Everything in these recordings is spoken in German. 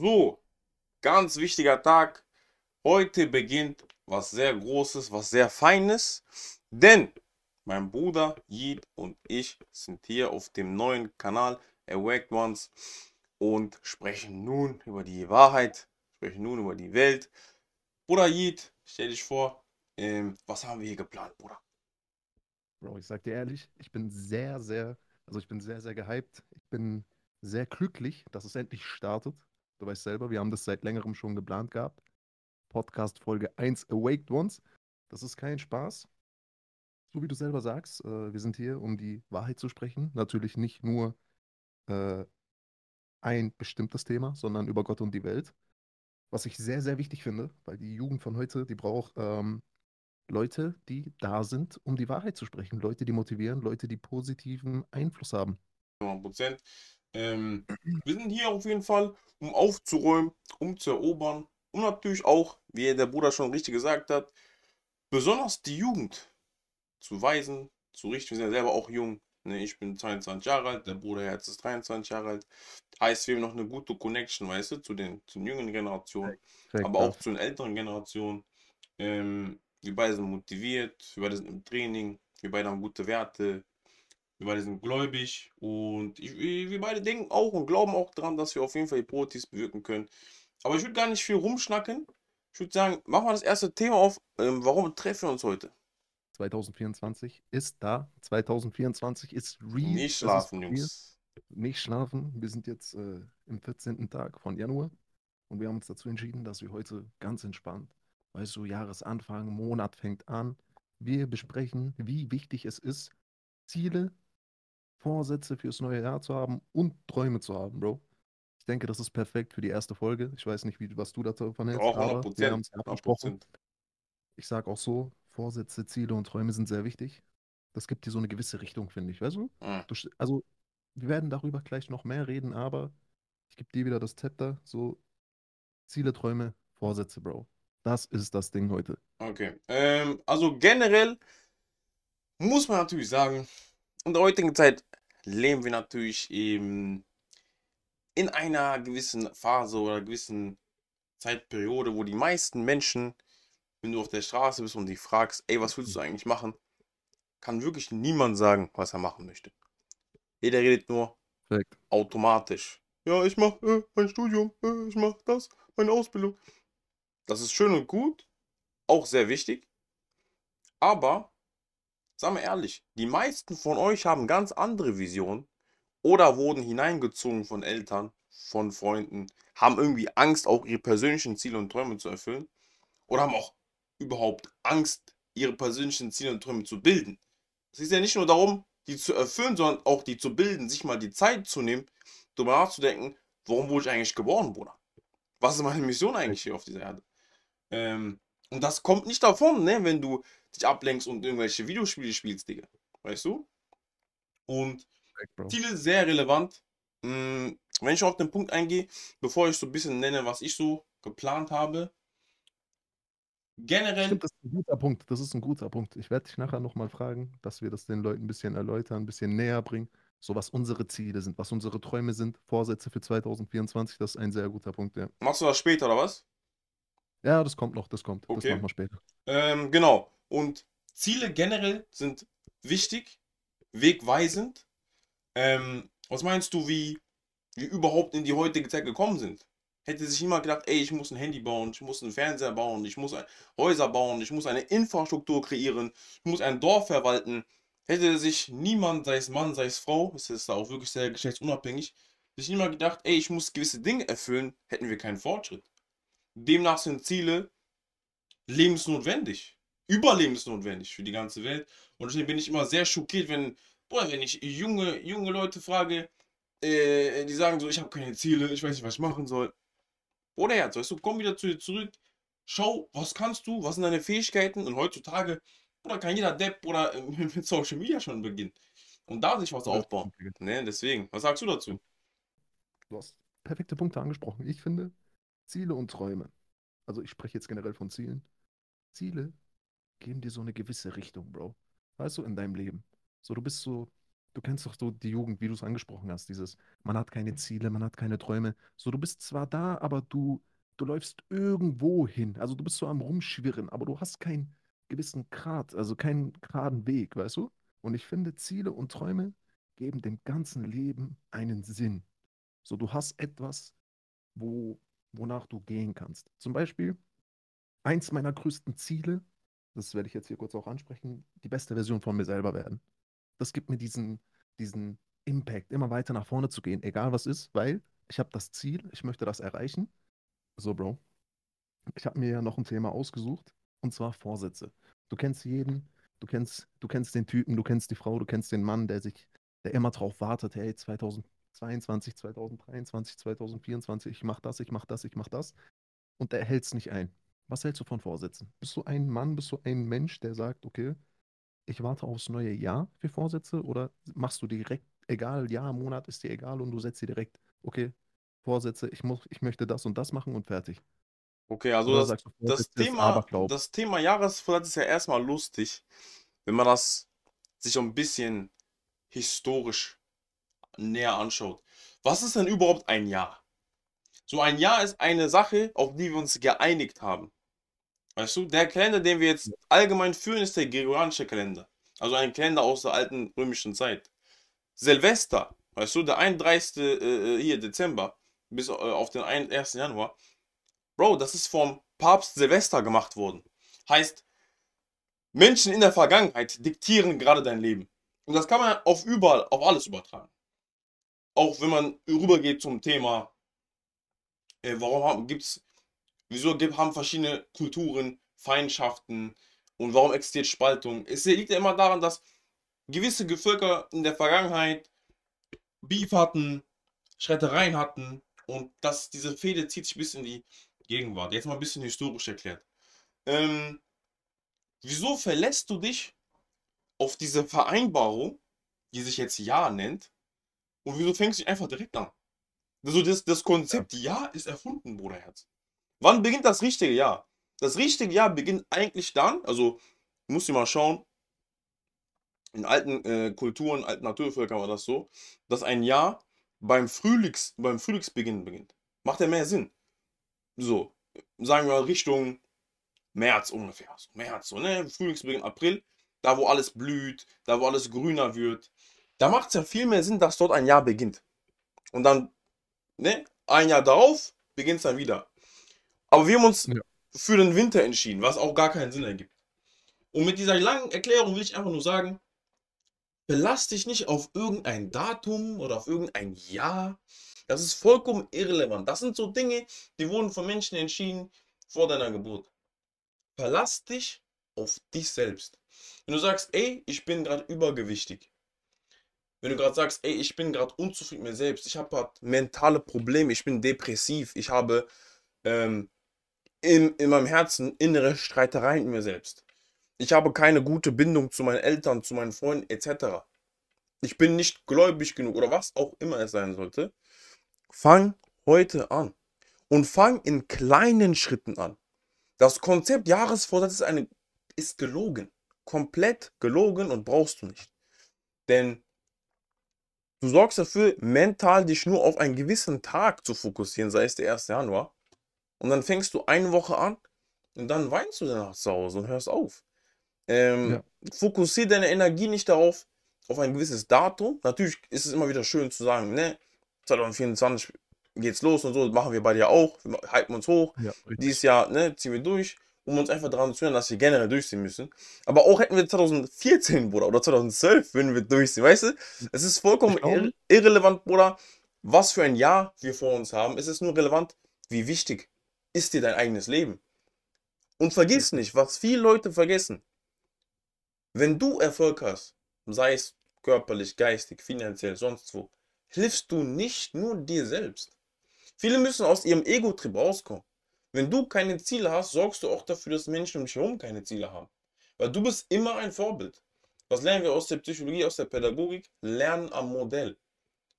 So, ganz wichtiger Tag. Heute beginnt was sehr Großes, was sehr Feines. Denn mein Bruder Yid und ich sind hier auf dem neuen Kanal Awake Ones und sprechen nun über die Wahrheit, sprechen nun über die Welt. Bruder Yid, stell dich vor, ähm, was haben wir hier geplant, Bruder? Bro, ich sag dir ehrlich, ich bin sehr, sehr, also ich bin sehr, sehr gehypt. Ich bin sehr glücklich, dass es endlich startet. Du weißt selber, wir haben das seit längerem schon geplant gehabt. Podcast Folge 1 Awaked Ones. Das ist kein Spaß. So wie du selber sagst, äh, wir sind hier, um die Wahrheit zu sprechen. Natürlich nicht nur äh, ein bestimmtes Thema, sondern über Gott und die Welt. Was ich sehr, sehr wichtig finde, weil die Jugend von heute, die braucht ähm, Leute, die da sind, um die Wahrheit zu sprechen. Leute, die motivieren, Leute, die positiven Einfluss haben. 100%. Ähm, wir sind hier auf jeden Fall, um aufzuräumen, um zu erobern und natürlich auch, wie der Bruder schon richtig gesagt hat, besonders die Jugend zu weisen, zu richten. Wir sind ja selber auch jung. Ne? Ich bin 22 Jahre alt, der Bruder jetzt ist 23 Jahre alt. Heißt, wir haben noch eine gute Connection, weißt du, zu den, zu den jüngeren Generationen, Perfekt, aber auch zu den älteren Generationen. Ähm, wir beide sind motiviert, wir beide sind im Training, wir beide haben gute Werte, wir beide sind gläubig und ich, wir beide denken auch und glauben auch daran, dass wir auf jeden Fall die Protis bewirken können. Aber ich würde gar nicht viel rumschnacken. Ich würde sagen, machen wir das erste Thema auf. Ähm, warum treffen wir uns heute? 2024 ist da. 2024 ist real. Nicht schlafen. Jungs. Nicht schlafen. Wir sind jetzt äh, im 14. Tag von Januar und wir haben uns dazu entschieden, dass wir heute ganz entspannt, weißt du, Jahresanfang, Monat fängt an. Wir besprechen, wie wichtig es ist, Ziele, Vorsätze fürs neue Jahr zu haben und Träume zu haben, Bro. Ich denke, das ist perfekt für die erste Folge. Ich weiß nicht, wie, was du davon hältst, Auch aber 100 wir haben es 100 abgesprochen. Ich sage auch so, Vorsätze, Ziele und Träume sind sehr wichtig. Das gibt dir so eine gewisse Richtung, finde ich, weißt du? Mhm. also, wir werden darüber gleich noch mehr reden, aber ich gebe dir wieder das Zepter, so Ziele, Träume, Vorsätze, Bro. Das ist das Ding heute. Okay. Ähm, also generell muss man natürlich sagen, in der heutigen Zeit leben wir natürlich eben in einer gewissen Phase oder gewissen Zeitperiode, wo die meisten Menschen, wenn du auf der Straße bist und die fragst, ey, was willst du eigentlich machen, kann wirklich niemand sagen, was er machen möchte. Jeder redet nur Perfekt. automatisch. Ja, ich mache äh, mein Studium, äh, ich mache das, meine Ausbildung. Das ist schön und gut, auch sehr wichtig. Aber, sagen wir ehrlich, die meisten von euch haben ganz andere Visionen oder wurden hineingezogen von Eltern, von Freunden, haben irgendwie Angst, auch ihre persönlichen Ziele und Träume zu erfüllen oder haben auch überhaupt Angst, ihre persönlichen Ziele und Träume zu bilden. Es ist ja nicht nur darum, die zu erfüllen, sondern auch die zu bilden, sich mal die Zeit zu nehmen, darüber nachzudenken, warum wurde ich eigentlich geboren, Bruder? Was ist meine Mission eigentlich hier auf dieser Erde? Ähm, und das kommt nicht davon, ne, wenn du dich ablenkst und irgendwelche Videospiele spielst, Digga. Weißt du? Und. Ziele sehr relevant. Mm, Wenn ich auf den Punkt eingehe, bevor ich so ein bisschen nenne, was ich so geplant habe. Generell, Stimmt, das ist ein guter Punkt. Das ist ein guter Punkt. Ich werde dich nachher nochmal fragen, dass wir das den Leuten ein bisschen erläutern, ein bisschen näher bringen. So was unsere Ziele sind, was unsere Träume sind, Vorsätze für 2024. Das ist ein sehr guter Punkt, ja. machst du das später oder was? Ja, das kommt noch, das kommt. Das Okay. machen wir später. Ähm, genau. Und Ziele generell sind wichtig, wegweisend. Ähm, was meinst du, wie wir überhaupt in die heutige Zeit gekommen sind? Hätte sich niemand gedacht, ey, ich muss ein Handy bauen, ich muss einen Fernseher bauen, ich muss Häuser bauen, ich muss eine Infrastruktur kreieren, ich muss ein Dorf verwalten. Hätte sich niemand, sei es Mann, sei es Frau, es ist da auch wirklich sehr geschlechtsunabhängig, sich niemand gedacht, ey, ich muss gewisse Dinge erfüllen, hätten wir keinen Fortschritt. Demnach sind Ziele lebensnotwendig, überlebensnotwendig für die ganze Welt. Und deswegen bin ich immer sehr schockiert, wenn, boah, wenn ich junge, junge Leute frage, äh, die sagen so, ich habe keine Ziele, ich weiß nicht, was ich machen soll. Oder Herz, weißt du, komm wieder zu dir zurück, schau, was kannst du, was sind deine Fähigkeiten und heutzutage, oder kann jeder Depp oder äh, mit Social Media schon beginnen und da sich was aufbauen. Ne, deswegen, was sagst du dazu? Du hast perfekte Punkte angesprochen. Ich finde, Ziele und Träume, also ich spreche jetzt generell von Zielen, Ziele geben dir so eine gewisse Richtung, Bro. Weißt du, in deinem Leben. So, du bist so du kennst doch so die Jugend, wie du es angesprochen hast, dieses, man hat keine Ziele, man hat keine Träume. So, du bist zwar da, aber du, du läufst irgendwo hin. Also du bist so am Rumschwirren, aber du hast keinen gewissen Grad, also keinen geraden Weg, weißt du? Und ich finde, Ziele und Träume geben dem ganzen Leben einen Sinn. So, du hast etwas, wo, wonach du gehen kannst. Zum Beispiel, eins meiner größten Ziele, das werde ich jetzt hier kurz auch ansprechen, die beste Version von mir selber werden. Das gibt mir diesen, diesen Impact, immer weiter nach vorne zu gehen, egal was ist, weil ich habe das Ziel, ich möchte das erreichen. So, Bro, ich habe mir ja noch ein Thema ausgesucht, und zwar Vorsätze. Du kennst jeden, du kennst, du kennst den Typen, du kennst die Frau, du kennst den Mann, der sich, der immer drauf wartet, hey, 2022, 2023, 2024, ich mach das, ich mach das, ich mach das. Und der hält es nicht ein. Was hältst du von Vorsätzen? Bist du ein Mann, bist du ein Mensch, der sagt, okay, ich warte aufs neue Jahr für Vorsätze oder machst du direkt, egal, Jahr, Monat ist dir egal und du setzt dir direkt, okay, Vorsätze, ich muss, ich möchte das und das machen und fertig. Okay, also Oder das, du, das Thema, das Thema Jahresvorsatz ist ja erstmal lustig, wenn man das sich so ein bisschen historisch näher anschaut. Was ist denn überhaupt ein Jahr? So ein Jahr ist eine Sache, auf die wir uns geeinigt haben. Weißt du, der Kalender, den wir jetzt allgemein führen, ist der gregorianische Kalender. Also ein Kalender aus der alten römischen Zeit. Silvester, weißt du, der 31. Äh, äh, hier Dezember bis äh, auf den 1. Januar. Bro, das ist vom Papst Silvester gemacht worden. Heißt, Menschen in der Vergangenheit diktieren gerade dein Leben. Und das kann man auf überall, auf alles übertragen. Auch wenn man rübergeht zum Thema, äh, warum gibt es, wieso haben verschiedene Kulturen Feindschaften und warum existiert Spaltung? Es liegt ja immer daran, dass gewisse Völker in der Vergangenheit Beef hatten, Schrettereien hatten und dass diese Fehde zieht sich bis in die Gegenwart. Jetzt mal ein bisschen historisch erklärt. Ähm, wieso verlässt du dich auf diese Vereinbarung, die sich jetzt Ja nennt, und wieso fängst du dich einfach direkt an? Also das, das Konzept Ja ist erfunden, Bruderherz. Wann beginnt das richtige Jahr? Das richtige Jahr beginnt eigentlich dann, also musst du mal schauen, in alten äh, Kulturen, alten Naturvölkern war das so, dass ein Jahr beim, Frühlings, beim Frühlingsbeginn beginnt. Macht ja mehr Sinn. So, sagen wir Richtung März ungefähr. So, März, so, ne? Frühlingsbeginn, April, da wo alles blüht, da wo alles grüner wird. Da macht es ja viel mehr Sinn, dass dort ein Jahr beginnt. Und dann, ne, ein Jahr darauf beginnt es dann wieder. Aber wir haben uns Ja. für den Winter entschieden, was auch gar keinen Sinn ergibt. Und mit dieser langen Erklärung will ich einfach nur sagen, Belast dich nicht auf irgendein Datum oder auf irgendein Jahr. Das ist vollkommen irrelevant. Das sind so Dinge, die wurden von Menschen entschieden vor deiner Geburt. Verlass dich auf dich selbst. Wenn du sagst, ey, ich bin gerade übergewichtig. Wenn du gerade sagst, ey, ich bin gerade unzufrieden mit mir selbst. Ich habe gerade mentale Probleme. Ich bin depressiv. Ich habe ähm, in, in meinem Herzen innere Streitereien mit mir selbst. Ich habe keine gute Bindung zu meinen Eltern, zu meinen Freunden etc. Ich bin nicht gläubig genug oder was auch immer es sein sollte. Fang heute an. Und fang in kleinen Schritten an. Das Konzept Jahresvorsatz ist, eine, ist gelogen. Komplett gelogen und brauchst du nicht. Denn du sorgst dafür, mental dich nur auf einen gewissen Tag zu fokussieren, sei es der 1. Januar. Und dann fängst du eine Woche an und dann weinst du danach zu Hause und hörst auf. Ähm, Ja. Fokussiere deine Energie nicht darauf, auf ein gewisses Datum. Natürlich ist es immer wieder schön zu sagen, ne, 2024 geht's los und so, machen wir bei dir auch. Wir hypen uns hoch. Ja. Dieses Jahr ne, ziehen wir durch, um uns einfach daran zu erinnern, dass wir generell durchziehen müssen. Aber auch hätten wir 2014, Bruder, oder 2012, würden wir durchziehen, weißt du? Es ist vollkommen irre irrelevant, Bruder, was für ein Jahr wir vor uns haben. Es ist nur relevant, wie wichtig ist dir dein eigenes Leben. Und vergiss nicht, was viele Leute vergessen. Wenn du Erfolg hast, sei es körperlich, geistig, finanziell, sonst wo, hilfst du nicht nur dir selbst. Viele müssen aus ihrem Ego-Trip rauskommen. Wenn du keine Ziele hast, sorgst du auch dafür, dass Menschen um dich herum keine Ziele haben. Weil du bist immer ein Vorbild. Was lernen wir aus der Psychologie, aus der Pädagogik? Lernen am Modell.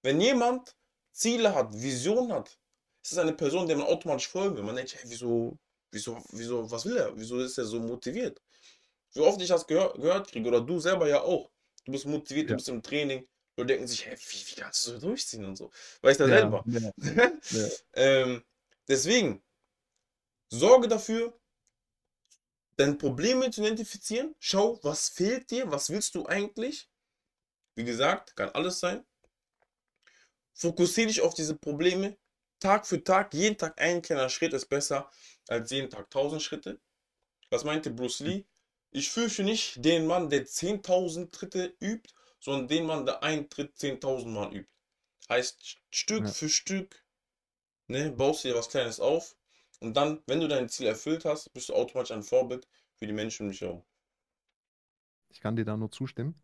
Wenn jemand Ziele hat, Vision hat, ist es eine Person, der man automatisch folgen will. Man denkt, hey, wieso, wieso, wieso, was will er? Wieso ist er so motiviert? Wie oft ich das gehör, gehört kriege, oder du selber ja auch. Du bist motiviert, du Ja. bist im Training, Leute denken sich, hä, wie, wie kannst du so durchziehen und so. Weiß da Ja, selber. ja, ja. ähm, deswegen, sorge dafür, deine Probleme zu identifizieren. Schau, was fehlt dir, was willst du eigentlich? Wie gesagt, kann alles sein. Fokussiere dich auf diese Probleme. Tag für Tag, jeden Tag ein kleiner Schritt ist besser als jeden Tag tausend Schritte. Was meinte Bruce Lee? Ich fürchte nicht den Mann, der 10.000 Tritte übt, sondern den Mann, der einen Tritt 10.000 Mal übt. Heißt, Stück Ja. für Stück ne, baust du dir was Kleines auf und dann, wenn du dein Ziel erfüllt hast, bist du automatisch ein Vorbild für die Menschen um dich herum. Ich kann dir da nur zustimmen.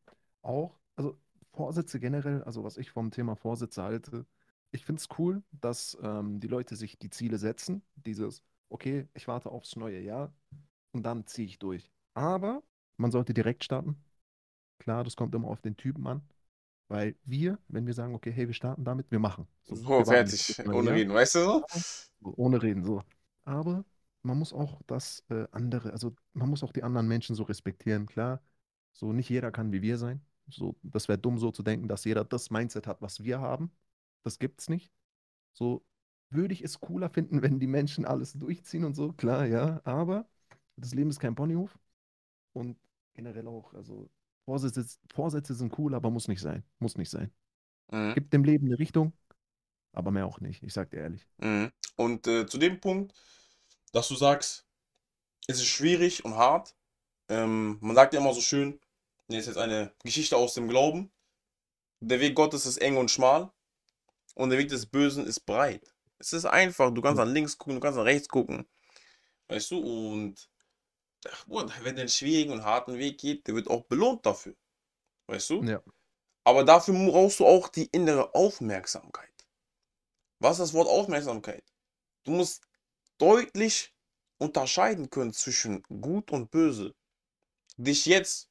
Auch, also Vorsätze generell, also was ich vom Thema Vorsätze halte, ich finde es cool, dass ähm, die Leute sich die Ziele setzen. Dieses, okay, ich warte aufs neue Jahr und dann ziehe ich durch. Aber man sollte direkt starten. Klar, das kommt immer auf den Typen an. Weil wir, wenn wir sagen, okay, hey, wir starten damit, wir machen. So, So, wir fertig, ohne reden, weißt du so? So, Ohne reden, so. Aber man muss auch das äh, andere, also man muss auch die anderen Menschen so respektieren, klar. So, nicht jeder kann wie wir sein. So, das wäre dumm, so zu denken, dass jeder das Mindset hat, was wir haben. Das gibt's nicht. So würde ich es cooler finden, wenn die Menschen alles durchziehen und so, klar, ja. Aber das Leben ist kein Ponyhof. Und generell auch, also Vorsätze, Vorsätze sind cool, aber muss nicht sein. Muss nicht sein. Mhm. Gibt dem Leben eine Richtung, aber mehr auch nicht. Ich sag dir ehrlich. Mhm. Und äh, zu dem Punkt, dass du sagst, es ist schwierig und hart. Ähm, man sagt ja immer so schön, hier ist jetzt eine Geschichte aus dem Glauben. Der Weg Gottes ist eng und schmal und der Weg des Bösen ist breit. Es ist einfach, du kannst nach links gucken, du kannst nach rechts gucken. Weißt du, und ach, Bruder, wer den schwierigen und harten Weg geht, der wird auch belohnt dafür. Weißt du? Ja. Aber dafür brauchst du auch die innere Aufmerksamkeit. Was ist das Wort Aufmerksamkeit? Du musst deutlich unterscheiden können zwischen gut und böse. Dich jetzt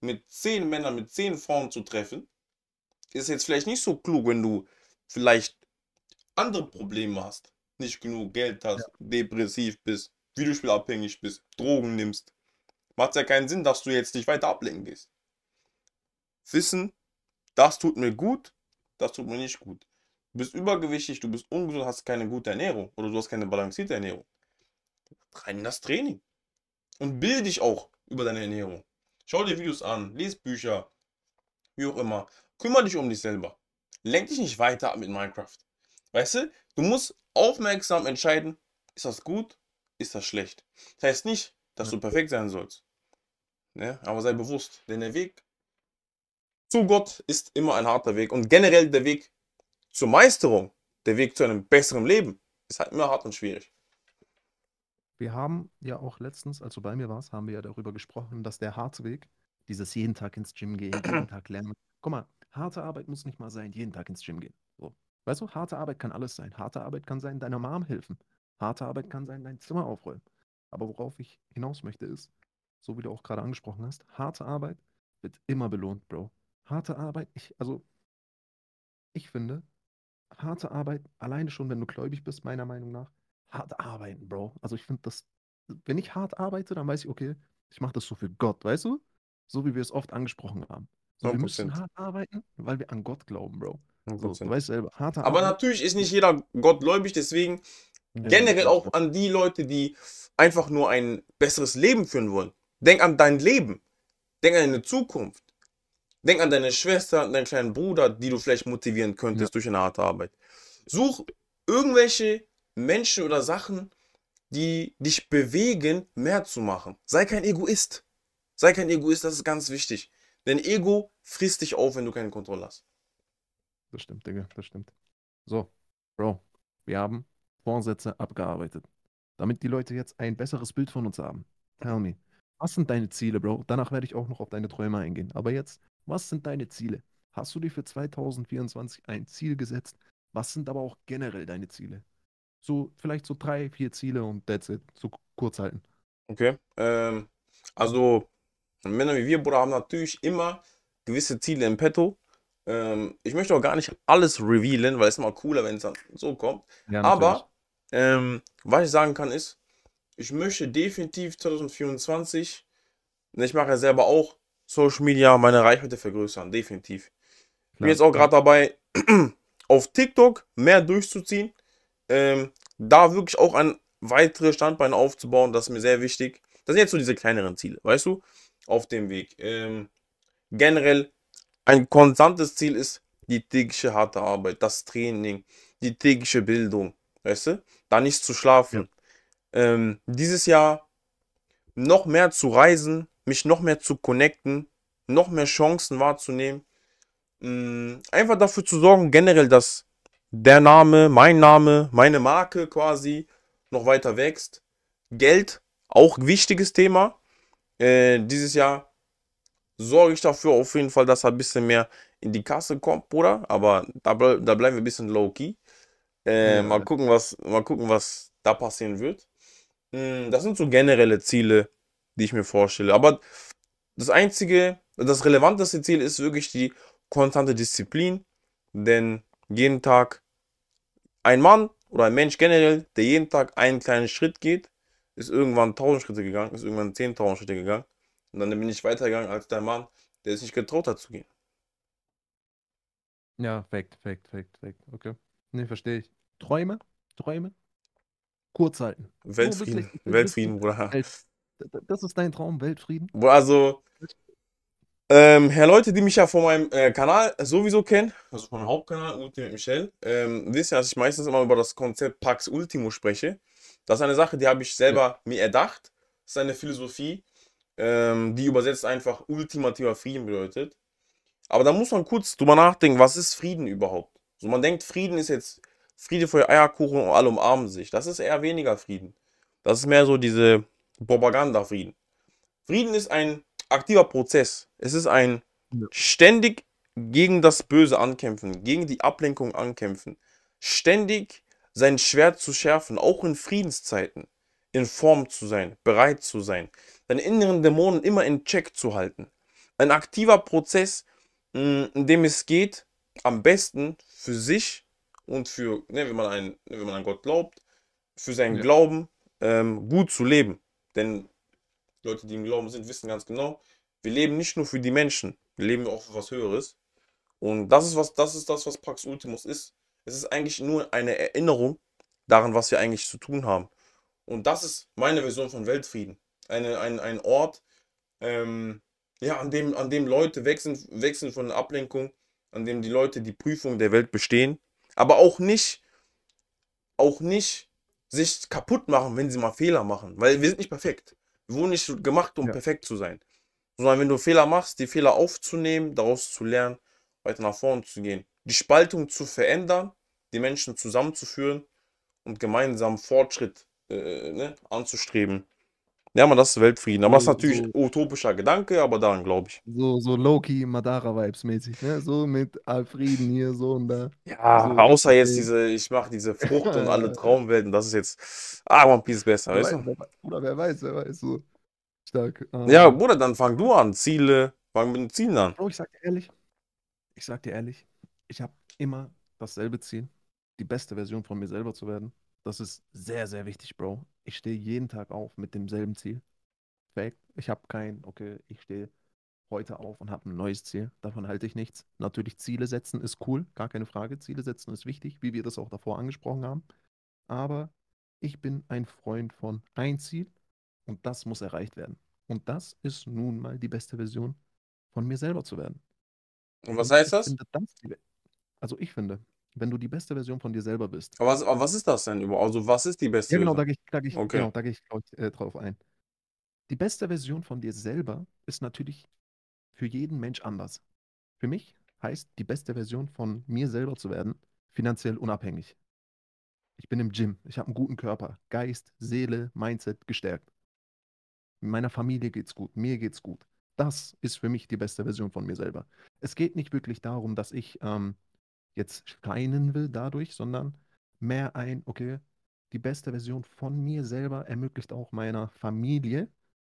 mit zehn Männern, mit zehn Frauen zu treffen, ist jetzt vielleicht nicht so klug, wenn du vielleicht andere Probleme hast, nicht genug Geld hast, depressiv bist, Videospielabhängig bist, Drogen nimmst. Macht ja keinen Sinn, dass du jetzt nicht weiter ablenken gehst. Wissen, das tut mir gut, das tut mir nicht gut. Du bist übergewichtig, du bist ungesund, hast keine gute Ernährung oder du hast keine balancierte Ernährung. Rein in das Training. Und bilde dich auch über deine Ernährung. Schau dir Videos an, lies Bücher, wie auch immer. Kümmere dich um dich selber. Lenk dich nicht weiter ab mit Minecraft. Weißt du, du musst aufmerksam entscheiden, ist das gut, ist das schlecht. Das heißt nicht, dass du perfekt sein sollst. Ne? Aber sei bewusst, denn der Weg zu Gott ist immer ein harter Weg. Und generell der Weg zur Meisterung, der Weg zu einem besseren Leben, ist halt immer hart und schwierig. Wir haben ja auch letztens, als du bei mir warst, haben wir ja darüber gesprochen, dass der harte Weg, dieses jeden Tag ins Gym gehen, jeden Tag lernen. Guck mal, harte Arbeit muss nicht mal sein, jeden Tag ins Gym gehen. So. Weißt du, harte Arbeit kann alles sein. Harte Arbeit kann sein, deiner Mom helfen. Harte Arbeit kann sein, dein Zimmer aufräumen. Aber worauf ich hinaus möchte ist, so wie du auch gerade angesprochen hast, harte Arbeit wird immer belohnt, Bro. Harte Arbeit, ich, also, ich finde, harte Arbeit, alleine schon, wenn du gläubig bist, meiner Meinung nach, hart arbeiten, Bro. Also ich finde das, wenn ich hart arbeite, dann weiß ich, okay, ich mache das so für Gott, weißt du? So wie wir es oft angesprochen haben. So, wir müssen 100%. hart arbeiten, weil wir an Gott glauben, Bro. So, 100%. du weißt selber, harte Aber Arbeit. natürlich ist nicht jeder gottgläubig, deswegen generell auch an die Leute, die einfach nur ein besseres Leben führen wollen. Denk an dein Leben. Denk an deine Zukunft. Denk an deine Schwester, an deinen kleinen Bruder, die du vielleicht motivieren könntest durch eine harte Arbeit. Such irgendwelche Menschen oder Sachen, die dich bewegen, mehr zu machen. Sei kein Egoist. Sei kein Egoist, das ist ganz wichtig. Denn Ego frisst dich auf, wenn du keine Kontrolle hast. Das stimmt, Digga, das stimmt. So, Bro, wir haben Vorsätze abgearbeitet. Damit die Leute jetzt ein besseres Bild von uns haben. Tell me, was sind deine Ziele, Bro? Danach werde ich auch noch auf deine Träume eingehen. Aber jetzt, was sind deine Ziele? Hast du dir für 2024 ein Ziel gesetzt? Was sind aber auch generell deine Ziele? So, vielleicht so drei, vier Ziele und that's it. So kurz halten. Okay. Ähm, also, Männer wie wir, Bruder, haben natürlich immer gewisse Ziele im Petto. Ähm, ich möchte auch gar nicht alles revealen, weil es ist immer cooler, wenn es dann so kommt. Ja, Aber ähm, was ich sagen kann ist, ich möchte definitiv 2024, ne, ich mache ja selber auch Social Media, meine Reichweite vergrößern, definitiv. bin jetzt auch gerade dabei, auf TikTok mehr durchzuziehen. Ähm, da wirklich auch ein weitere Standbeine aufzubauen, das ist mir sehr wichtig. Das sind jetzt so diese kleineren Ziele, weißt du, auf dem Weg. Ähm, generell ein konstantes Ziel ist die tägliche harte Arbeit, das Training, die tägliche Bildung, weißt du, da nicht zu schlafen. Ja. Ähm, dieses Jahr noch mehr zu reisen, mich noch mehr zu connecten, noch mehr Chancen wahrzunehmen. Mm, einfach dafür zu sorgen, generell, dass der Name, mein Name, meine Marke quasi noch weiter wächst. Geld, auch wichtiges Thema. Äh, dieses Jahr sorge ich dafür auf jeden Fall, dass er ein bisschen mehr in die Kasse kommt, Bruder. Aber da, da bleiben wir ein bisschen low-key. Äh, ja. mal, gucken, was, mal gucken, was da passieren wird. Mm, das sind so generelle Ziele, die ich mir vorstelle. Aber das einzige, das relevanteste Ziel ist wirklich die konstante Disziplin. Denn jeden Tag ein Mann oder ein Mensch generell, der jeden Tag einen kleinen Schritt geht, ist irgendwann 1000 Schritte gegangen, ist irgendwann 10.000 Schritte gegangen. Und dann bin ich weitergegangen als der Mann, der es nicht getraut hat zu gehen. Ja, Fact, Fact, Fact, Fact. Okay. Ne, verstehe ich. Träume? Träume? Kurz halten. Weltfrieden. Wirklich, Weltfrieden, Bruder. Das ist dein Traum, Weltfrieden? Also, ähm, Herr Leute, die mich ja von meinem äh, Kanal sowieso kennen, also von meinem Hauptkanal Ultimate Michel, ähm, wissen ja, dass ich meistens immer über das Konzept Pax Ultimo spreche. Das ist eine Sache, die habe ich selber ja. mir erdacht. Das ist eine Philosophie, ähm, die übersetzt einfach ultimativer Frieden bedeutet. Aber da muss man kurz drüber nachdenken, was ist Frieden überhaupt? So, man denkt, Frieden ist jetzt Friede für Eierkuchen und alle umarmen sich. Das ist eher weniger Frieden. Das ist mehr so diese Propaganda-Frieden. Frieden ist ein aktiver Prozess. Es ist ein ständig gegen das Böse ankämpfen, gegen die Ablenkung ankämpfen, ständig sein Schwert zu schärfen, auch in Friedenszeiten, in Form zu sein, bereit zu sein, seine inneren Dämonen immer in Check zu halten. Ein aktiver Prozess, hm, in dem es geht, am besten für sich und für, ne, wenn, man ein, wenn man an Gott glaubt, für seinen ja. Glauben ähm, gut zu leben. Denn Leute, die im Glauben sind, wissen ganz genau, wir leben nicht nur für die Menschen, wir leben auch für was Höheres. Und das ist was, das ist das, was Pax Ultimus ist. Es ist eigentlich nur eine Erinnerung daran, was wir eigentlich zu tun haben. Und das ist meine Version von Weltfrieden. Eine, ein, ein Ort, ähm, ja, an dem, an dem Leute wechseln, wechseln von Ablenkung, an dem die Leute die Prüfung der Welt bestehen, aber auch nicht, auch nicht sich kaputt machen, wenn sie mal Fehler machen, weil wir sind nicht perfekt. Wir wurden nicht gemacht, um ja. perfekt zu sein. Sondern wenn du Fehler machst, die Fehler aufzunehmen, daraus zu lernen, weiter nach vorne zu gehen. Die Spaltung zu verändern, die Menschen zusammenzuführen und gemeinsam Fortschritt äh, ne, anzustreben. Ja, man, das ist Weltfrieden. Aber so, das ist natürlich so, utopischer Gedanke, aber daran glaube ich. So, so Loki, Madara-Vibes mäßig, ne? So mit Frieden hier, so und da. Ja, so, außer jetzt ey. diese, ich mache diese Frucht und alle Traumwelten, das ist jetzt, ah, One Piece besser, weißt du? Oder wer weiß, wer weiß, so stark. Ähm, ja, Bruder, dann fang du an, Ziele, fang mit den Zielen an. Bro, ich sag dir ehrlich, ich sag dir ehrlich, ich habe immer dasselbe Ziel, die beste Version von mir selber zu werden. Das ist sehr, sehr wichtig, Bro. Ich stehe jeden Tag auf mit demselben Ziel. Fact. Ich habe kein, okay, ich stehe heute auf und habe ein neues Ziel. Davon halte ich nichts. Natürlich, Ziele setzen ist cool, gar keine Frage. Ziele setzen ist wichtig, wie wir das auch davor angesprochen haben. Aber ich bin ein Freund von ein Ziel und das muss erreicht werden. Und das ist nun mal die beste Version von mir selber zu werden. Und was heißt das? also ich finde, wenn du die beste Version von dir selber bist. Aber was, aber was ist das denn überhaupt? Also, was ist die beste Ja, genau, da gehe ich, da gehe ich, okay. genau, da gehe ich, glaub äh, drauf ein. Die beste Version von dir selber ist natürlich für jeden Mensch anders. Für mich heißt die beste Version von mir selber zu werden, finanziell unabhängig. Ich bin im Gym, ich habe einen guten Körper, Geist, Seele, Mindset gestärkt. Meiner Familie geht's gut, mir geht's gut. Das ist für mich die beste Version von mir selber. Es geht nicht wirklich darum, dass ich ähm, jetzt scheinen will dadurch, sondern mehr ein, okay, die beste Version von mir selber ermöglicht auch meiner Familie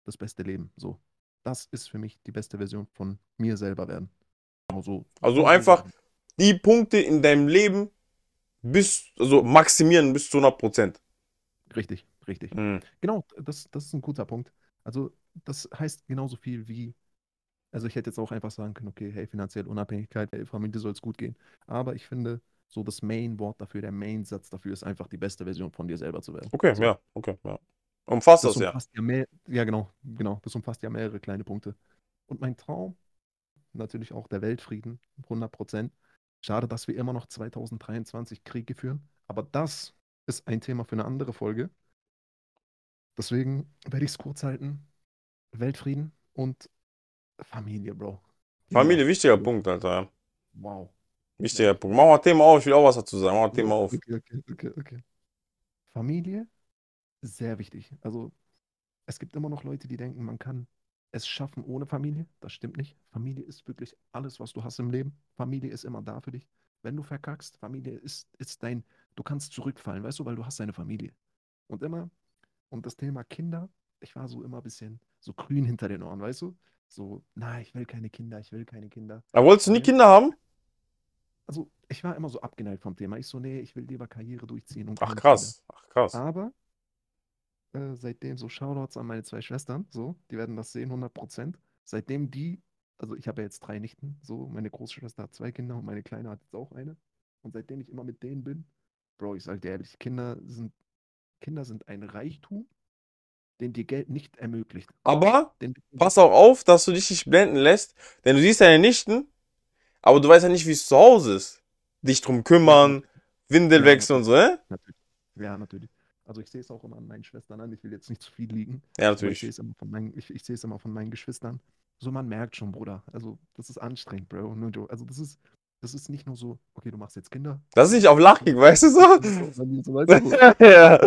das beste Leben. So, das ist für mich die beste Version von mir selber werden. Also, also einfach die Punkte in deinem Leben bis, also maximieren bis zu 100 Prozent. Richtig, richtig. Mhm. Genau, das, das ist ein guter Punkt. Also, das heißt genauso viel wie Also ich hätte jetzt auch einfach sagen können, okay, hey, finanzielle Unabhängigkeit, hey, Familie soll es gut gehen. Aber ich finde, so das Main-Wort dafür, der Main-Satz dafür ist einfach die beste Version von dir selber zu werden. Okay, So. ja, okay, ja. Umfasst Das das ja. umfasst ja mehr, ja genau, genau, das umfasst ja mehrere kleine Punkte. Und mein Traum, natürlich auch der Weltfrieden, 100 Prozent. Schade, dass wir immer noch 2023 Kriege führen, aber das ist ein Thema für eine andere Folge. Deswegen werde ich es kurz halten. Weltfrieden und Familie, Bro. Familie, wichtiger Punkt, Alter. Wow. Wichtiger Punkt. Mach mal Thema auf, ich will auch was dazu sagen. Mach mal Thema auf. Okay, okay, okay, okay. Familie, sehr wichtig. Also, es gibt immer noch Leute, die denken, man kann es schaffen ohne Familie. Das stimmt nicht. Familie ist wirklich alles, was du hast im Leben. Familie ist immer da für dich. Wenn du verkackst, Familie ist, ist dein, du kannst zurückfallen, weißt du, weil du hast deine Familie. Und immer, und das Thema Kinder, ich war so immer ein bisschen so grün hinter den Ohren, weißt du? So, na, ich will keine Kinder, ich will keine Kinder. Aber wolltest du nie Ja. Kinder haben? Also, ich war immer so abgeneigt vom Thema. Ich so, nee, ich will lieber Karriere durchziehen und Ach krass. Ach krass. Kinder. Aber äh, seitdem so Shoutouts an meine zwei Schwestern, so, die werden das sehen, 100 Prozent. Seitdem die, also ich habe ja jetzt drei Nichten, so, meine Großschwester hat zwei Kinder und meine Kleine hat jetzt auch eine. Und seitdem ich immer mit denen bin, Bro, ich sag dir ehrlich, Kinder sind, Kinder sind ein Reichtum, den dir Geld nicht ermöglicht. Aber Den, pass auch auf, dass du dich nicht blenden lässt, denn du siehst deine Nichten, aber du weißt ja nicht, wie es zu Hause ist. Dich drum kümmern, Windel Ja, wechseln und so, ne? natürlich. Ja, natürlich. Also ich sehe es auch immer an meinen Schwestern an, ich will jetzt nicht zu viel liegen. Ja, Aber ich sehe natürlich. es immer von meinen, ich, ich sehe es immer von meinen Geschwistern. So, man merkt schon, Bruder. Also, das ist anstrengend, Bro. Also, das ist, das ist nicht nur so, okay, du machst jetzt Kinder. Das ist nicht auf Lachig, weißt du so? So, weißt du, so. ja.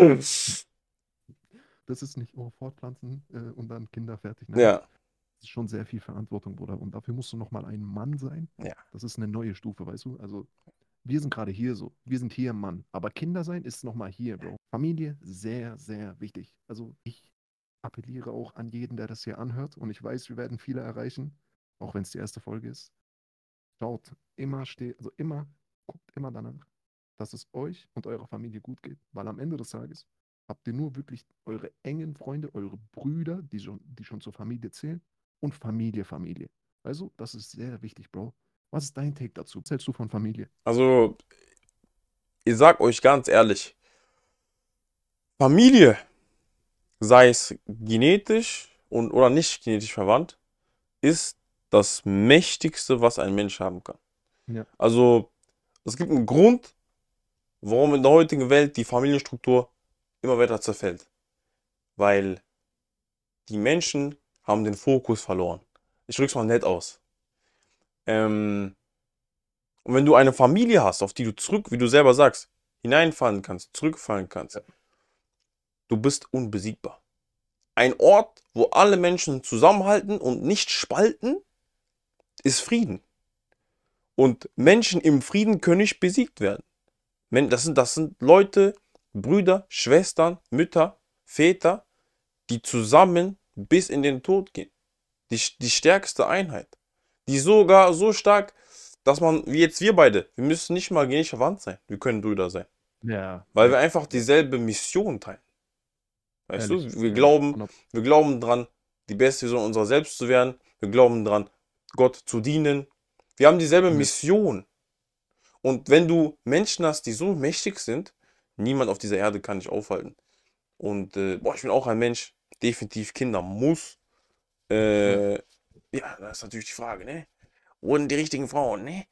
Das ist nicht, oh, fortpflanzen äh, und dann Kinder fertig. Nein, ja. Das ist schon sehr viel Verantwortung, Bruder. Und dafür musst du nochmal ein Mann sein. Ja. Das ist eine neue Stufe, weißt du? Also, wir sind gerade hier so. Wir sind hier Mann. Aber Kinder sein ist nochmal hier, Bro. Familie, sehr, sehr wichtig. Also, ich appelliere auch an jeden, der das hier anhört. Und ich weiß, wir werden viele erreichen, auch wenn es die erste Folge ist. Schaut immer, steht, also immer, guckt immer danach, dass es euch und eurer Familie gut geht. Weil am Ende des Tages habt ihr nur wirklich eure engen Freunde, eure Brüder, die schon, die schon zur Familie zählen und Familie, Familie. Also, das ist sehr wichtig, Bro. Was ist dein Take dazu? Was hältst du von Familie? Also, ich sag euch ganz ehrlich, Familie, sei es genetisch und oder nicht genetisch verwandt, ist das Mächtigste, was ein Mensch haben kann. Ja. Also, es gibt einen Grund, warum in der heutigen Welt die Familienstruktur immer weiter zerfällt. Weil die Menschen haben den Fokus verloren. Ich drück's mal nett aus. Ähm, und wenn du eine Familie hast, auf die du zurück, wie du selber sagst, hineinfallen kannst, zurückfallen kannst, du bist unbesiegbar. Ein Ort, wo alle Menschen zusammenhalten und nicht spalten, ist Frieden. Und Menschen im Frieden können nicht besiegt werden. Das sind, das sind Leute, Brüder, Schwestern, Mütter, Väter, die zusammen bis in den Tod gehen. Die, die stärkste Einheit. Die sogar so stark, dass man, wie jetzt wir beide, wir müssen nicht mal genetisch verwandt sein. Wir können Brüder sein. Ja. Weil wir einfach dieselbe Mission teilen. Weißt Ehrlich, du, wir ja, glauben, 100 wir glauben dran, die beste Version unserer selbst zu werden. Wir glauben dran, Gott zu dienen. Wir haben dieselbe Ja. Mission. Und wenn du Menschen hast, die so mächtig sind, niemand auf dieser Erde kann dich aufhalten. Und äh, boah, ich bin auch ein Mensch, definitiv Kinder muss. Äh, ja, das ist natürlich die Frage, ne? Wurden die richtigen Frauen, ne?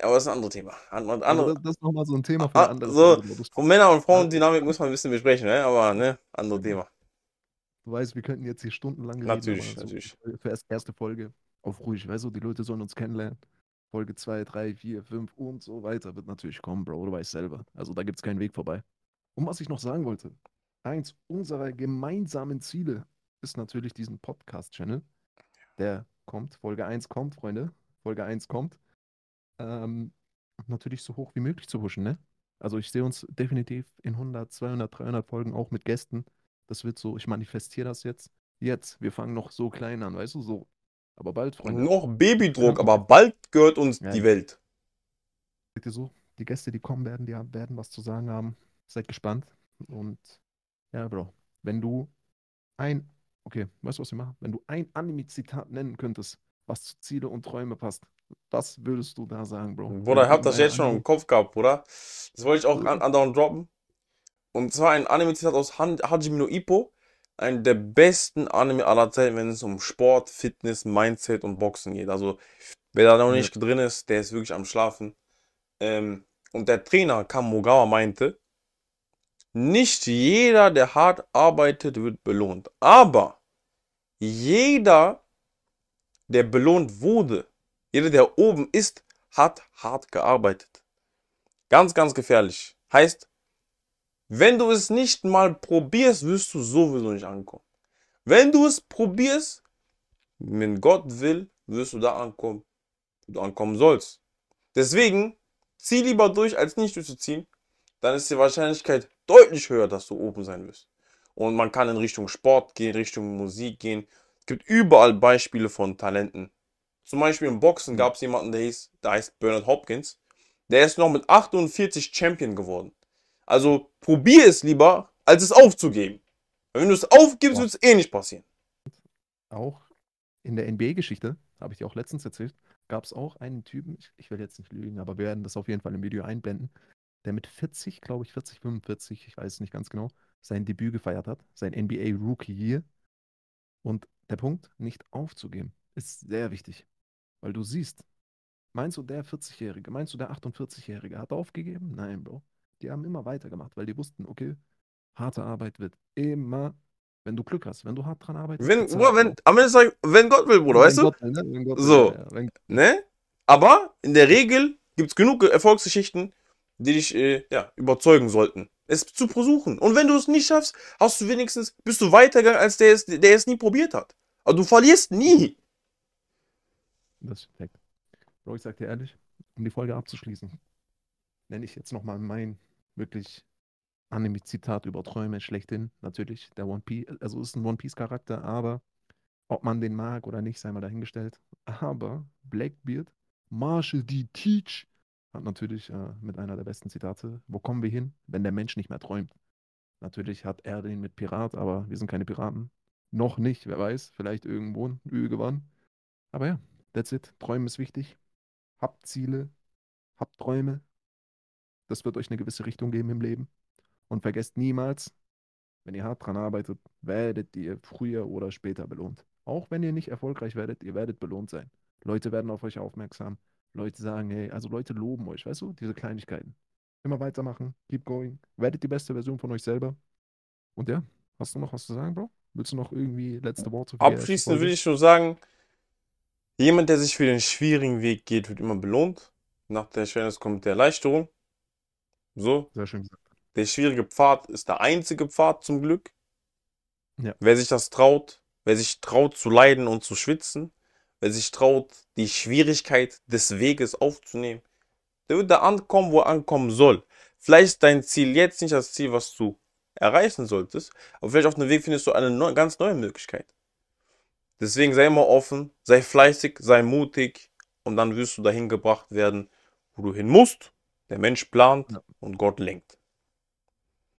Aber das ist ein anderes Thema. Andere, Also andere, das, ist nochmal so ein Thema für Ah, andere so, von Männer- und Frauendynamik muss man ein bisschen besprechen, ne? Aber ne, andere Thema. Du weißt, wir könnten jetzt hier stundenlang reden, Natürlich, natürlich. für erst erste Folge auf ruhig, weißt du, die Leute sollen uns kennenlernen. Folge 2, 3, 4, 5 und so weiter wird natürlich kommen, Bro, du weißt selber. Also da gibt es keinen Weg vorbei. Und was ich noch sagen wollte, eins unserer gemeinsamen Ziele ist natürlich diesen Podcast-Channel. Der kommt, Folge 1 kommt, Freunde. Folge 1 kommt. Ähm, natürlich so hoch wie möglich zu pushen, ne? Also ich sehe uns definitiv in 100, 200, 300 Folgen auch mit Gästen. Das wird so, ich manifestiere das jetzt. Jetzt, wir fangen noch so klein an, weißt du, so. Aber bald, Freunde. Noch Babydruck, Ja. aber bald gehört uns Ja. die Welt. Seht ihr so, die Gäste, die kommen werden, die werden was zu sagen haben. Seid gespannt. Und ja, Bro, wenn du ein, okay, weißt du, was wir machen? Wenn du ein Anime-Zitat nennen könntest, was zu Ziele und Träume passt. Was würdest du da sagen, Bro? Bruder, ich hab das jetzt schon im Kopf gehabt, Bruder. Das wollte ich auch andauernd droppen. Und zwar ein Anime-Zitat aus Han- Hajime no Ippo. Ein der besten Anime aller Zeiten, wenn es um Sport, Fitness, Mindset und Boxen geht. Also, wer da noch nicht drin ist, der ist wirklich am Schlafen. Ähm, und der Trainer Kamogawa meinte, nicht jeder, der hart arbeitet, wird belohnt. Aber jeder, der belohnt wurde, jeder, der oben ist, hat hart gearbeitet. Ganz, ganz gefährlich. Heißt, wenn du es nicht mal probierst, wirst du sowieso nicht ankommen. Wenn du es probierst, wenn Gott will, wirst du da ankommen, wo du ankommen sollst. Deswegen, zieh lieber durch, als nicht durchzuziehen. Dann ist die Wahrscheinlichkeit deutlich höher, dass du oben sein wirst. Und man kann in Richtung Sport gehen, Richtung Musik gehen. Es gibt überall Beispiele von Talenten. Zum Beispiel im Boxen gab es jemanden, der hieß, der heißt Bernard Hopkins. Der ist noch mit 48 Champion geworden. Also probier es lieber, als es aufzugeben. Wenn du es aufgibst, wird es eh nicht passieren. Auch in der NBA-Geschichte, habe ich dir auch letztens erzählt, gab es auch einen Typen, ich, ich will jetzt nicht lügen, aber wir werden das auf jeden Fall im Video einblenden, der mit 40, glaube ich, 40, 45, ich weiß es nicht ganz genau, sein Debüt gefeiert hat, sein NBA Rookie Year. Und der Punkt, nicht aufzugeben, ist sehr wichtig. Weil du siehst, meinst du, der 40-Jährige, meinst du, der 48-Jährige hat aufgegeben? Nein, Bro. Die haben immer weitergemacht, weil die wussten, okay, harte Arbeit wird immer, wenn du Glück hast, wenn du hart dran arbeitest. Wenn, Bruder, wenn, am Ende sag ich, wenn Gott will, Bruder, Wenn weißt du? Gott will, ne? Wenn Gott will, So. ja, ja. Wenn, Ne? Aber in der Regel gibt es genug Erfolgsgeschichten, die dich äh, ja, überzeugen sollten, es zu versuchen. Und wenn du es nicht schaffst, hast du wenigstens, bist du weitergegangen, als der es, der es nie probiert hat. Aber du verlierst nie. das ist perfekt. Bro, ich sag dir ehrlich, um die Folge abzuschließen, nenne ich jetzt nochmal mein wirklich Anime-Zitat über Träume schlechthin. Natürlich, der One Piece, also ist ein One Piece-Charakter, aber ob man den mag oder nicht, sei mal dahingestellt. Aber Blackbeard, Marshall D. Teach, hat natürlich äh, mit einer der besten Zitate, wo kommen wir hin, wenn der Mensch nicht mehr träumt? Natürlich hat er den mit Pirat, aber wir sind keine Piraten. Noch nicht, wer weiß, vielleicht irgendwo irgendwann. Aber ja, that's it. Träumen ist wichtig. Habt Ziele, habt Träume. Das wird euch eine gewisse Richtung geben im Leben. Und vergesst niemals, wenn ihr hart dran arbeitet, werdet ihr früher oder später belohnt. Auch wenn ihr nicht erfolgreich werdet, ihr werdet belohnt sein. Leute werden auf euch aufmerksam. Leute sagen, hey, also Leute loben euch, weißt du, diese Kleinigkeiten. Immer weitermachen, keep going. Werdet die beste Version von euch selber. Und ja, hast du noch was zu sagen, Bro? Willst du noch irgendwie letzte Worte Abschließend will ich nur sagen, jemand, der sich für den schwierigen Weg geht, wird immer belohnt. Nach der Schwernis kommt die Erleichterung. So, Sehr schön gesagt. der schwierige Pfad ist der einzige Pfad zum Glück. Ja. Wer sich das traut, wer sich traut zu leiden und zu schwitzen, wer sich traut, die Schwierigkeit des Weges aufzunehmen, der wird da ankommen, wo er ankommen soll. Vielleicht ist dein Ziel jetzt nicht das Ziel, was du erreichen solltest, aber vielleicht auf dem Weg findest du eine neu, ganz neue Möglichkeit. Deswegen sei immer offen, sei fleißig, sei mutig und dann wirst du dahin gebracht werden, wo du hin musst. Der Mensch plant Ja. und Gott lenkt.